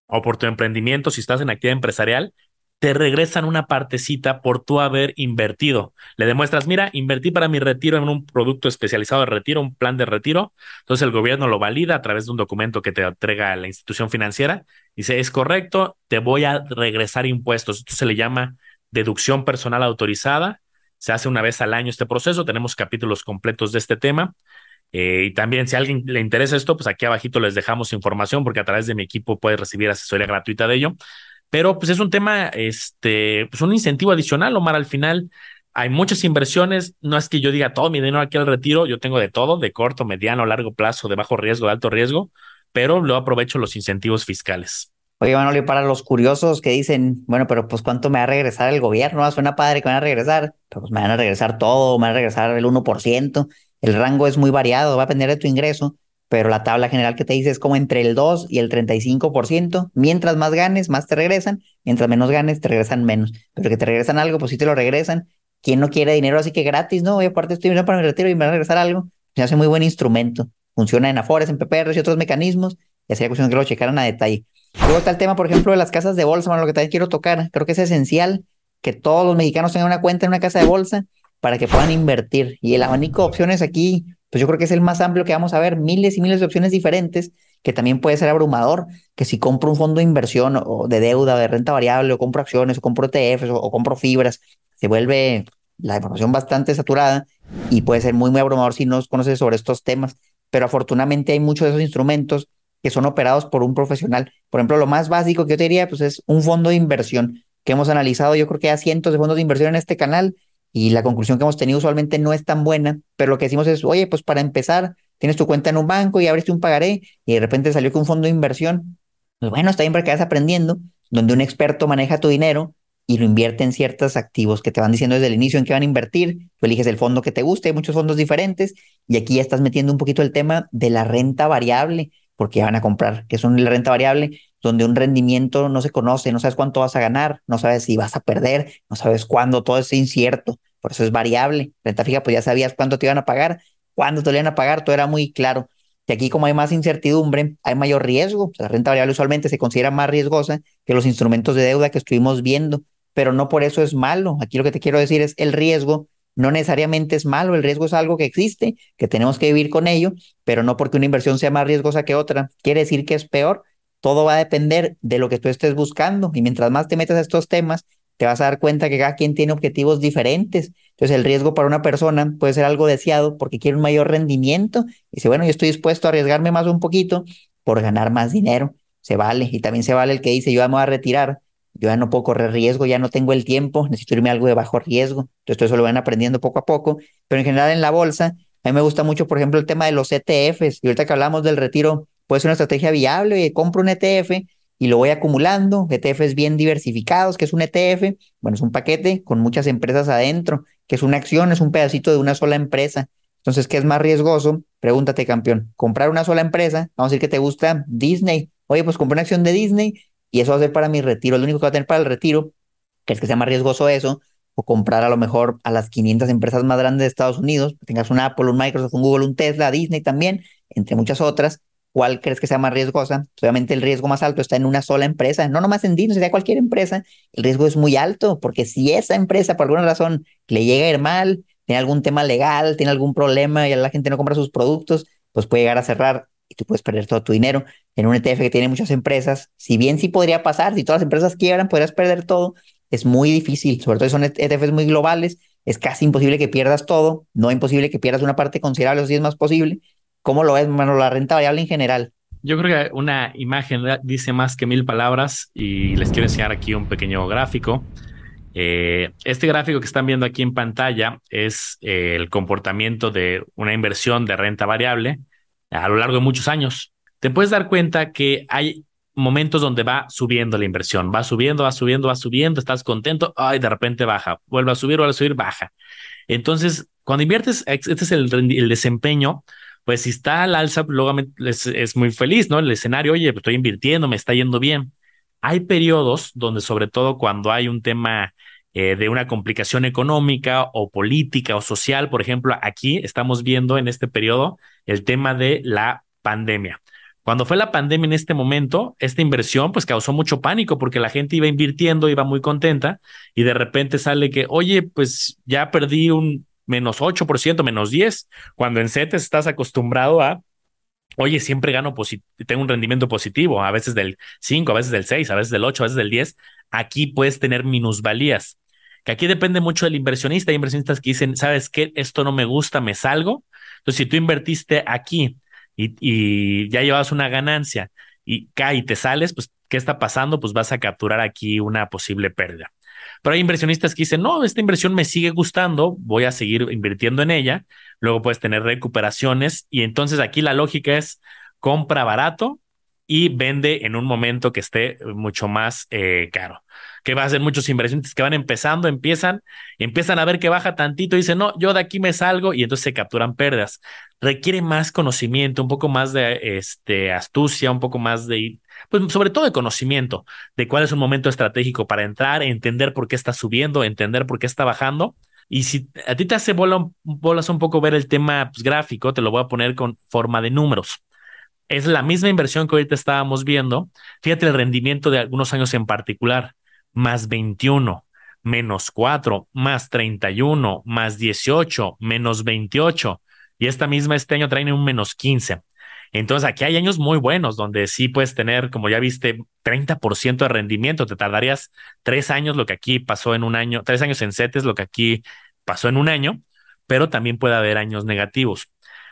o por tu emprendimiento, si estás en actividad empresarial, te regresan una partecita por tu haber invertido. Le demuestras, mira, invertí para mi retiro en un producto especializado de retiro, un plan de retiro. Entonces el gobierno lo valida a través de un documento que te entrega la institución financiera. Dice, es correcto, te voy a regresar impuestos. Esto se le llama deducción personal autorizada. Se hace una vez al año este proceso. Tenemos capítulos completos de este tema. Eh, y también, si a alguien le interesa esto, pues aquí abajito les dejamos información porque a través de mi equipo puedes recibir asesoría gratuita de ello. Pero pues es un tema, este, pues un incentivo adicional, Omar, al final hay muchas inversiones, no es que yo diga todo mi dinero aquí al retiro, yo tengo de todo, de corto, mediano, largo plazo, de bajo riesgo, de alto riesgo, pero luego aprovecho los incentivos fiscales. Oye, Manoli, para los curiosos que dicen, bueno, pero pues cuánto me va a regresar el gobierno, ah, suena padre que van a regresar, pero pues me van a regresar todo, me van a regresar el 1%, el rango es muy variado, va a depender de tu ingreso, pero la tabla general que te dice es como entre el 2 y el 35%. Mientras más ganes, más te regresan. Mientras menos ganes, te regresan menos. Pero que te regresan algo, pues sí te lo regresan. ¿Quién no quiere dinero así que gratis? No, y aparte estoy viendo para mi retiro y me va a regresar algo. Se hace muy buen instrumento. Funciona en Afores, en PPRs y otros mecanismos. Y así cuestión que lo checaran a detalle. Luego está el tema, por ejemplo, de las casas de bolsa, lo que también quiero tocar. Creo que es esencial que todos los mexicanos tengan una cuenta en una casa de bolsa para que puedan invertir. Y el abanico de opciones aquí pues yo creo que es el más amplio que vamos a ver, miles y miles de opciones diferentes, que también puede ser abrumador, que si compro un fondo de inversión o de deuda, de renta variable, o compro acciones, o compro ETFs, o, compro fibras, se vuelve la información bastante saturada y puede ser muy, muy abrumador si no conoces sobre estos temas. Pero afortunadamente hay muchos de esos instrumentos que son operados por un profesional. Por ejemplo, lo más básico que yo te diría pues, es un fondo de inversión. que hemos analizado, yo creo que hay cientos de fondos de inversión en este canal y la conclusión que hemos tenido usualmente no es tan buena, pero lo que decimos es, oye, pues para empezar, tienes tu cuenta en un banco y abriste un pagaré y de repente salió que un fondo de inversión, pues bueno, está bien para que vayas aprendiendo, donde un experto maneja tu dinero y lo invierte en ciertos activos que te van diciendo desde el inicio en qué van a invertir, tú eliges el fondo que te guste, hay muchos fondos diferentes y aquí ya estás metiendo un poquito el tema de la renta variable, porque van a comprar, que son la renta variable, donde un rendimiento no se conoce, no sabes cuánto vas a ganar, no sabes si vas a perder, no sabes cuándo, todo es incierto, por eso es variable. Renta fija, pues ya sabías cuánto te iban a pagar, cuándo te iban a pagar, todo era muy claro. Y aquí como hay más incertidumbre, hay mayor riesgo. la renta variable usualmente se considera más riesgosa que los instrumentos de deuda que estuvimos viendo, pero no por eso es malo. Aquí lo que te quiero decir es el riesgo no necesariamente es malo, el riesgo es algo que existe, que tenemos que vivir con ello, pero no porque una inversión sea más riesgosa que otra, quiere decir que es peor, todo va a depender de lo que tú estés buscando y mientras más te metas a estos temas, te vas a dar cuenta que cada quien tiene objetivos diferentes. Entonces el riesgo para una persona puede ser algo deseado porque quiere un mayor rendimiento y dice, bueno, yo estoy dispuesto a arriesgarme más un poquito por ganar más dinero. Se vale. Y también se vale el que dice, yo me a retirar, yo ya no puedo correr riesgo, ya no tengo el tiempo, necesito irme a algo de bajo riesgo. Entonces eso lo van aprendiendo poco a poco. Pero en general en la bolsa, a mí me gusta mucho, por ejemplo, el tema de los ETFs. Y ahorita que hablamos del retiro, puede ser una estrategia viable, y compro un ETF y lo voy acumulando, ETFs bien diversificados, que es un ETF, bueno, es un paquete con muchas empresas adentro, que es una acción, es un pedacito de una sola empresa. Entonces, ¿qué es más riesgoso? Pregúntate, campeón, comprar una sola empresa, vamos a decir que te gusta Disney, oye, pues compré una acción de Disney y eso va a ser para mi retiro, lo único que va a tener para el retiro, que es que sea más riesgoso eso, o comprar a lo mejor a las 500 empresas más grandes de Estados Unidos, tengas un Apple, un Microsoft, un Google, un Tesla, Disney también, entre muchas otras, ¿Cuál crees que sea más riesgosa? Obviamente el riesgo más alto está en una sola empresa, no nomás en Disney, sería cualquier empresa. El riesgo es muy alto porque si esa empresa por alguna razón le llega a ir mal, tiene algún tema legal, tiene algún problema y la gente no compra sus productos, pues puede llegar a cerrar y tú puedes perder todo tu dinero. En un ETF que tiene muchas empresas, si bien sí podría pasar, si todas las empresas quiebran, podrías perder todo, es muy difícil, sobre todo son ETFs muy globales, es casi imposible que pierdas todo, no imposible que pierdas una parte considerable, o si es más posible, ¿Cómo lo ves, mano, la renta variable en general? Yo creo que una imagen dice más que mil palabras y les quiero enseñar aquí un pequeño gráfico. Eh, este gráfico que están viendo aquí en pantalla es eh, el comportamiento de una inversión de renta variable a lo largo de muchos años. Te puedes dar cuenta que hay momentos donde va subiendo la inversión, va subiendo, va subiendo, va subiendo, estás contento, ay, de repente baja, vuelve a subir, vuelve a subir, baja. Entonces, cuando inviertes, este es el, desempeño pues si está al alza, luego es, muy feliz, ¿no? El escenario, oye, estoy invirtiendo, me está yendo bien. Hay periodos donde, sobre todo cuando hay un tema eh, de una complicación económica o política o social, por ejemplo, aquí estamos viendo en este periodo el tema de la pandemia. Cuando fue la pandemia en este momento, esta inversión pues causó mucho pánico porque la gente iba invirtiendo, iba muy contenta y de repente sale que, oye, pues ya perdí un menos 8%, menos 10, cuando en CETES estás acostumbrado a, oye, siempre gano, tengo un rendimiento positivo, a veces del 5, a veces del 6, a veces del 8, a veces del 10, aquí puedes tener minusvalías, que aquí depende mucho del inversionista, hay inversionistas que dicen, ¿sabes qué? Esto no me gusta, me salgo. Entonces, si tú invertiste aquí y, ya llevas una ganancia y cae y te sales, pues, ¿qué está pasando? Pues vas a capturar aquí una posible pérdida. Pero hay inversionistas que dicen, no, esta inversión me sigue gustando, voy a seguir invirtiendo en ella. Luego puedes tener recuperaciones y entonces aquí la lógica es compra barato y vende en un momento que esté mucho más eh, caro. Que va a ser muchos inversionistas que van empezando, empiezan, empiezan a ver que baja tantito y dicen, no, yo de aquí me salgo y entonces se capturan pérdidas. Requiere más conocimiento, un poco más de este, astucia, un poco más de pues sobre todo de conocimiento de cuál es un momento estratégico para entrar, entender por qué está subiendo, entender por qué está bajando. Y si a ti te hace bolas un poco ver el tema pues, gráfico, te lo voy a poner con forma de números. Es la misma inversión que ahorita estábamos viendo. Fíjate el rendimiento de algunos años en particular, más 21, menos 4, más 31, más 18, menos 28. Y esta misma este año trae un menos 15. Entonces aquí hay años muy buenos donde sí puedes tener, como ya viste, 30% de rendimiento. Te tardarías tres años lo que aquí pasó en un año, tres años en CETES lo que aquí pasó en un año, pero también puede haber años negativos.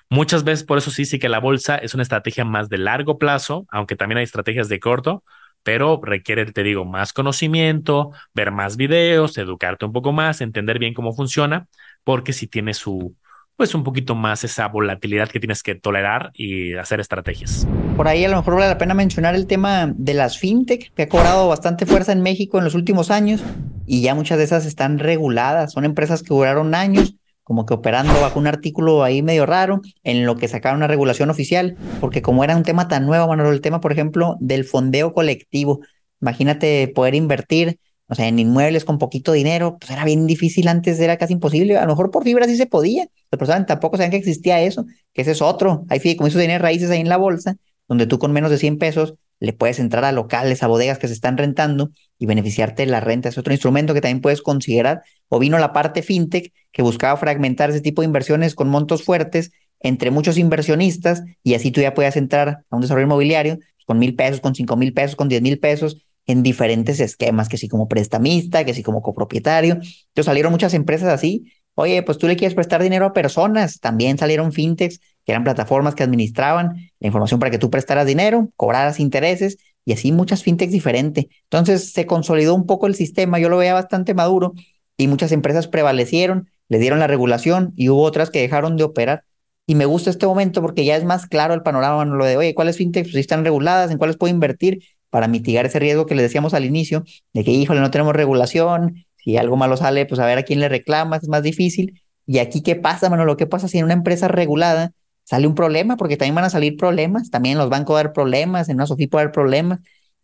Muchas veces por eso sí sí que la bolsa es una estrategia más de largo plazo, aunque también hay estrategias de corto, pero requiere, te digo, más conocimiento, ver más videos, educarte un poco más, entender bien cómo funciona, porque si tiene su, pues un poquito más esa volatilidad que tienes que tolerar y hacer estrategias. Por ahí a lo mejor vale la pena mencionar el tema de las fintech, que ha cobrado bastante fuerza en México en los últimos años y ya muchas de esas están reguladas, son empresas que duraron años como que operando bajo un artículo ahí medio raro, en lo que sacaron una regulación oficial, porque como era un tema tan nuevo, bueno, el tema, por ejemplo, del fondeo colectivo, imagínate poder invertir, o sea, en inmuebles con poquito dinero, pues era bien difícil antes, era casi imposible, a lo mejor por fibra sí se podía, pero personas tampoco sabían que existía eso, que ese es otro, hay fideicomisos de raíces ahí en la bolsa, donde tú con menos de 100 pesos le puedes entrar a locales, a bodegas que se están rentando y beneficiarte de la renta. Es otro instrumento que también puedes considerar. O vino la parte fintech que buscaba fragmentar ese tipo de inversiones con montos fuertes entre muchos inversionistas y así tú ya puedas entrar a un desarrollo inmobiliario con mil pesos, con cinco mil pesos, con diez mil pesos en diferentes esquemas, que si como prestamista, que si como copropietario. Entonces salieron muchas empresas así. Oye, pues tú le quieres prestar dinero a personas. También salieron fintechs que eran plataformas que administraban la información para que tú prestaras dinero, cobraras intereses y así muchas fintechs diferentes. Entonces se consolidó un poco el sistema, yo lo veía bastante maduro y muchas empresas prevalecieron, le dieron la regulación y hubo otras que dejaron de operar. Y me gusta este momento porque ya es más claro el panorama, lo de, oye, ¿cuáles fintechs pues, están reguladas? ¿En cuáles puedo invertir? Para mitigar ese riesgo que le decíamos al inicio, de que, híjole, no tenemos regulación, si algo malo sale, pues a ver a quién le reclamas, es más difícil. Y aquí, ¿qué pasa, mano? Lo que pasa si en una empresa regulada sale un problema, porque también van a salir problemas, también los bancos va a haber problemas, en una SOFI puede haber problemas,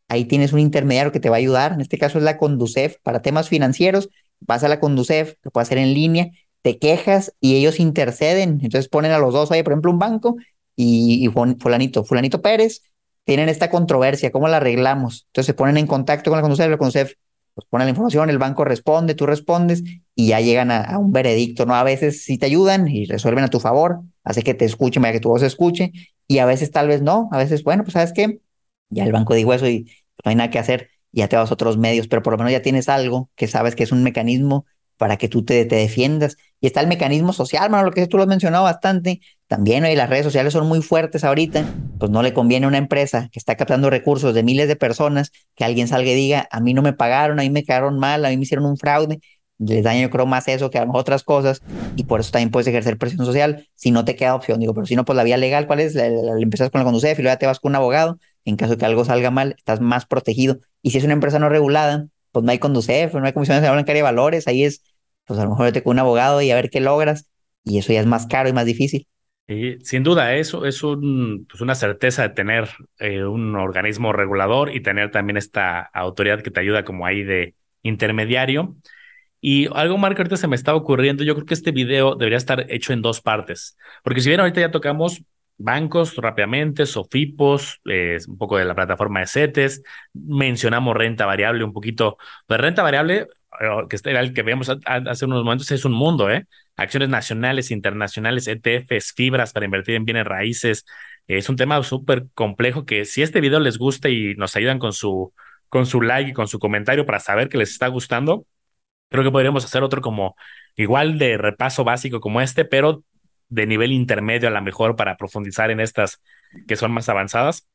ahí tienes un intermediario que te va a ayudar, en este caso es la Conducef, para temas financieros, vas a la Conducef, que puede hacer en línea, te quejas y ellos interceden, entonces ponen a los dos, oye, por ejemplo, un banco y, y fulanito, fulanito Pérez, tienen esta controversia, ¿cómo la arreglamos? Entonces se ponen en contacto con la Conducef, la Conducef pues pone la información, el banco responde, tú respondes y ya llegan a, un veredicto, ¿no? A veces sí te ayudan y resuelven a tu favor, hace que te escuchen, para que tu voz se escuche y a veces tal vez no, a veces, bueno, pues sabes qué, ya el banco dijo eso y no hay nada que hacer, ya te vas a otros medios, pero por lo menos ya tienes algo que sabes que es un mecanismo para que tú te, te defiendas. Y está el mecanismo social, mano, lo que tú lo has mencionado bastante. También hoy las redes sociales son muy fuertes ahorita. Pues no le conviene a una empresa que está captando recursos de miles de personas que alguien salga y diga, a mí no me pagaron, a mí me quedaron mal, a mí me hicieron un fraude. Les daña yo creo más eso que a otras cosas y por eso también puedes ejercer presión social si no te queda opción. Digo, pero si no, pues la vía legal, ¿cuál es? La, empiezas con la Conducef y luego ya te vas con un abogado. En caso de que algo salga mal, estás más protegido. Y si es una empresa no regulada, pues no hay Conducef, no hay Comisión Nacional Bancaria de Valores, ahí es pues a lo mejor vete con un abogado y a ver qué logras, y eso ya es más caro y más difícil. Y sin duda, eso es un, pues una certeza de tener eh, un organismo regulador y tener también esta autoridad que te ayuda como ahí de intermediario. Y algo, Marco, ahorita se me está ocurriendo. Yo creo que este video debería estar hecho en dos partes. Porque si bien ahorita ya tocamos bancos rápidamente, Sofipos, eh, un poco de la plataforma de CETES, mencionamos renta variable un poquito. De renta variable, que era el que veíamos hace unos momentos, es un mundo, ¿eh? Acciones nacionales, internacionales, ETFs, fibras para invertir en bienes raíces. Es un tema súper complejo que si este video les gusta y nos ayudan con su, con su like y con su comentario para saber que les está gustando, creo que podríamos hacer otro como igual de repaso básico como este, pero de nivel intermedio a lo mejor para profundizar en estas que son más avanzadas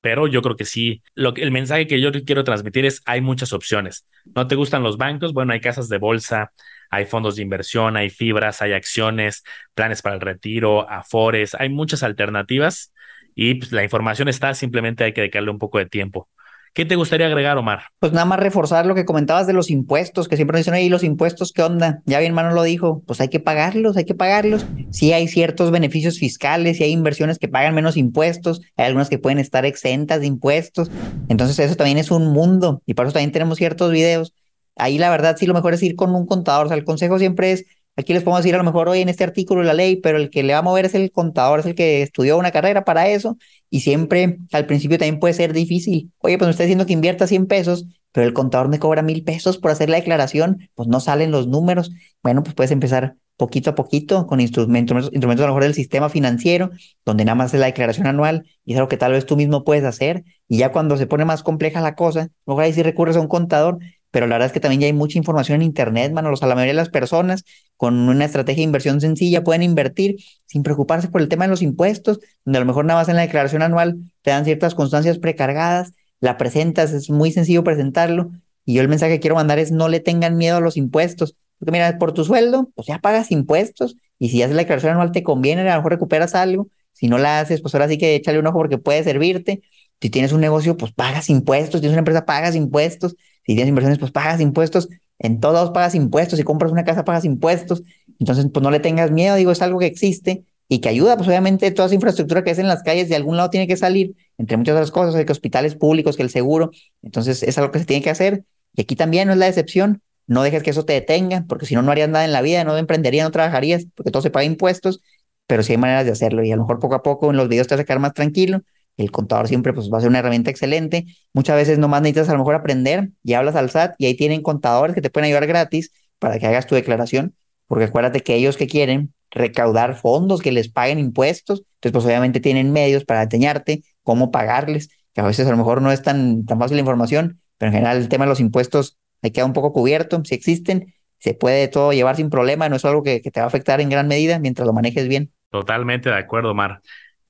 pero yo creo que sí, lo que, el mensaje que yo quiero transmitir es hay muchas opciones. ¿No te gustan los bancos? Bueno, hay casas de bolsa, hay fondos de inversión, hay fibras, hay acciones, planes para el retiro, afores, hay muchas alternativas y pues, la información está, simplemente hay que dedicarle un poco de tiempo. ¿Qué te gustaría agregar, Omar? Pues nada más reforzar lo que comentabas de los impuestos, que siempre dicen, ahí los impuestos, ¿qué onda? Ya bien, mano lo dijo, pues hay que pagarlos, hay que pagarlos. Sí hay ciertos beneficios fiscales, sí hay inversiones que pagan menos impuestos, hay algunas que pueden estar exentas de impuestos. Entonces eso también es un mundo y por eso también tenemos ciertos videos. Ahí la verdad sí lo mejor es ir con un contador, o sea, el consejo siempre es Aquí les podemos decir a lo mejor hoy en este artículo la ley, pero el que le va a mover es el contador, es el que estudió una carrera para eso y siempre al principio también puede ser difícil. Oye, pues me está diciendo que invierta 100 pesos, pero el contador me cobra mil pesos por hacer la declaración, pues no salen los números. Bueno, pues puedes empezar poquito a poquito con instrumentos, instrumentos a lo mejor del sistema financiero, donde nada más es la declaración anual y es algo que tal vez tú mismo puedes hacer. Y ya cuando se pone más compleja la cosa, a lo mejor ahí sí recurres a un contador, pero la verdad es que también ya hay mucha información en Internet, mano. O sea, la mayoría de las personas con una estrategia de inversión sencilla pueden invertir sin preocuparse por el tema de los impuestos, donde a lo mejor nada más en la declaración anual te dan ciertas constancias precargadas. la presentas, es muy sencillo presentarlo. Y yo el mensaje que quiero mandar es no le tengan miedo a los impuestos. Porque mira, por tu sueldo, pues ya pagas impuestos. Y si haces la declaración anual te conviene, a lo mejor recuperas algo. Si no la haces, pues ahora sí que échale un ojo porque puede servirte. Si tienes un negocio, pues pagas impuestos. Si tienes una empresa, pagas impuestos. Si tienes inversiones, pues pagas impuestos. En todos pagas impuestos. Si compras una casa, pagas impuestos. Entonces, pues no le tengas miedo. Digo, es algo que existe y que ayuda. Pues obviamente toda esa infraestructura que es en las calles de algún lado tiene que salir. Entre muchas otras cosas, hay que hospitales públicos, que el seguro. Entonces, es algo que se tiene que hacer. Y aquí también no es la excepción. No dejes que eso te detenga, porque si no, no harías nada en la vida, no emprenderías, no trabajarías, porque todo se paga impuestos, pero sí hay maneras de hacerlo. Y a lo mejor poco a poco en los videos te vas a quedar más tranquilo. El contador siempre pues, va a ser una herramienta excelente. Muchas veces nomás necesitas a lo mejor aprender y hablas al SAT y ahí tienen contadores que te pueden ayudar gratis para que hagas tu declaración, porque acuérdate que ellos que quieren recaudar fondos, que les paguen impuestos, entonces pues obviamente tienen medios para enseñarte cómo pagarles, que a veces a lo mejor no es tan, tan fácil la información, pero en general el tema de los impuestos hay queda un poco cubierto, si existen, se puede todo llevar sin problema, no es algo que, te va a afectar en gran medida mientras lo manejes bien. Totalmente de acuerdo, Mar.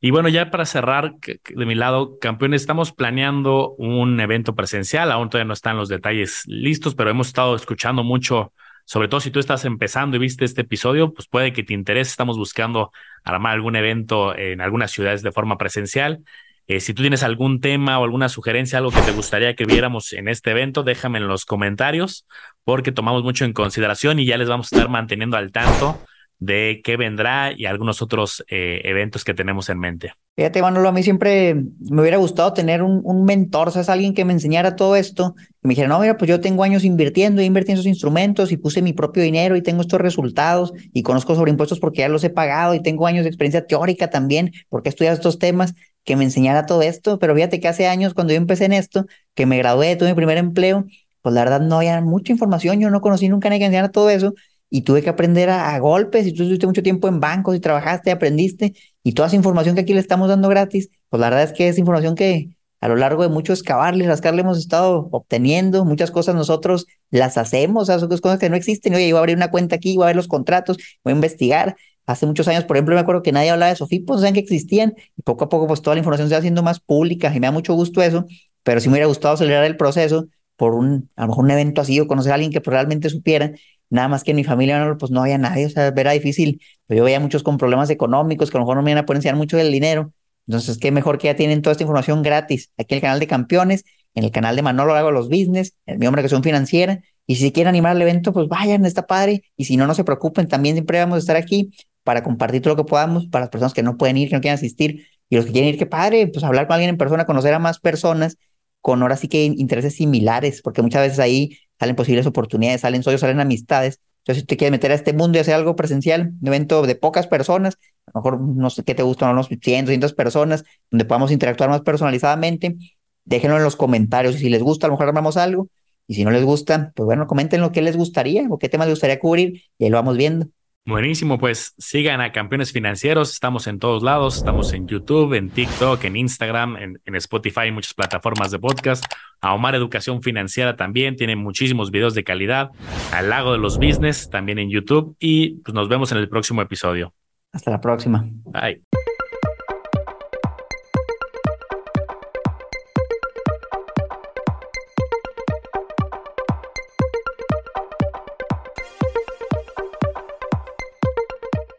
Y bueno, ya para cerrar, de mi lado, campeones, estamos planeando un evento presencial. Aún todavía no están los detalles listos, pero hemos estado escuchando mucho, sobre todo si tú estás empezando y viste este episodio, pues puede que te interese. Estamos buscando armar algún evento en algunas ciudades de forma presencial. Eh, si tú tienes algún tema o alguna sugerencia, algo que te gustaría que viéramos en este evento, déjame en los comentarios porque tomamos mucho en consideración y ya les vamos a estar manteniendo al tanto de qué vendrá y algunos otros eh, eventos que tenemos en mente. Fíjate, Manolo, a mí siempre me hubiera gustado tener un, mentor, ¿sabes? Alguien que me enseñara todo esto, me dijera, no, mira, pues yo tengo años invirtiendo, invertí en esos instrumentos y puse mi propio dinero y tengo estos resultados y conozco sobre impuestos porque ya los he pagado y tengo años de experiencia teórica también porque he estudiado estos temas, que me enseñara todo esto, pero fíjate que hace años cuando yo empecé en esto, que me gradué, tuve mi primer empleo, pues la verdad no había mucha información, yo no conocí nunca nadie que enseñara todo eso y tuve que aprender a, golpes y tú estuviste mucho tiempo en bancos y trabajaste, aprendiste y toda esa información que aquí le estamos dando gratis, pues la verdad es que es información que a lo largo de mucho excavarle y rascarle hemos estado obteniendo, muchas cosas nosotros las hacemos, o sea, son cosas que no existen, oye, yo voy a abrir una cuenta aquí, voy a ver los contratos, voy a investigar, hace muchos años, por ejemplo, me acuerdo que nadie hablaba de Sofipos, no saben que existían, y poco a poco pues toda la información se va haciendo más pública y me da mucho gusto eso, pero sí me hubiera gustado acelerar el proceso por un, a lo mejor un evento así o conocer a alguien que realmente supiera Nada más que en mi familia pues no había nadie, o sea, era difícil. Yo veía muchos con problemas económicos que a lo mejor no me iban a poder enseñar mucho del dinero. Entonces, qué mejor que ya tienen toda esta información gratis aquí en el canal de campeones, en el canal de Manolo hago los business, en mi hombre que son financiera. Y si quieren animar al evento, pues vayan, está padre. Y si no, no se preocupen, también siempre vamos a estar aquí para compartir todo lo que podamos para las personas que no pueden ir, que no quieren asistir. Y los que quieren ir, qué padre, pues hablar con alguien en persona, conocer a más personas con ahora sí que intereses similares, porque muchas veces ahí salen posibles oportunidades, salen socios, salen amistades. Entonces, si te quieres meter a este mundo y hacer algo presencial, un evento de pocas personas, a lo mejor no sé qué te gustan, unos 100, 200 personas, donde podamos interactuar más personalizadamente, déjenlo en los comentarios. Y si les gusta, a lo mejor armamos algo. Y si no les gusta, pues bueno, comenten lo que les gustaría o qué temas les gustaría cubrir y ahí lo vamos viendo. Buenísimo, pues sigan a Campeones Financieros, estamos en todos lados, estamos en YouTube, en TikTok, en Instagram, en, Spotify, muchas plataformas de podcast. A Omar Educación Financiera también, tiene muchísimos videos de calidad. Al Lago de los Business también en YouTube y pues nos vemos en el próximo episodio. Hasta la próxima. Bye.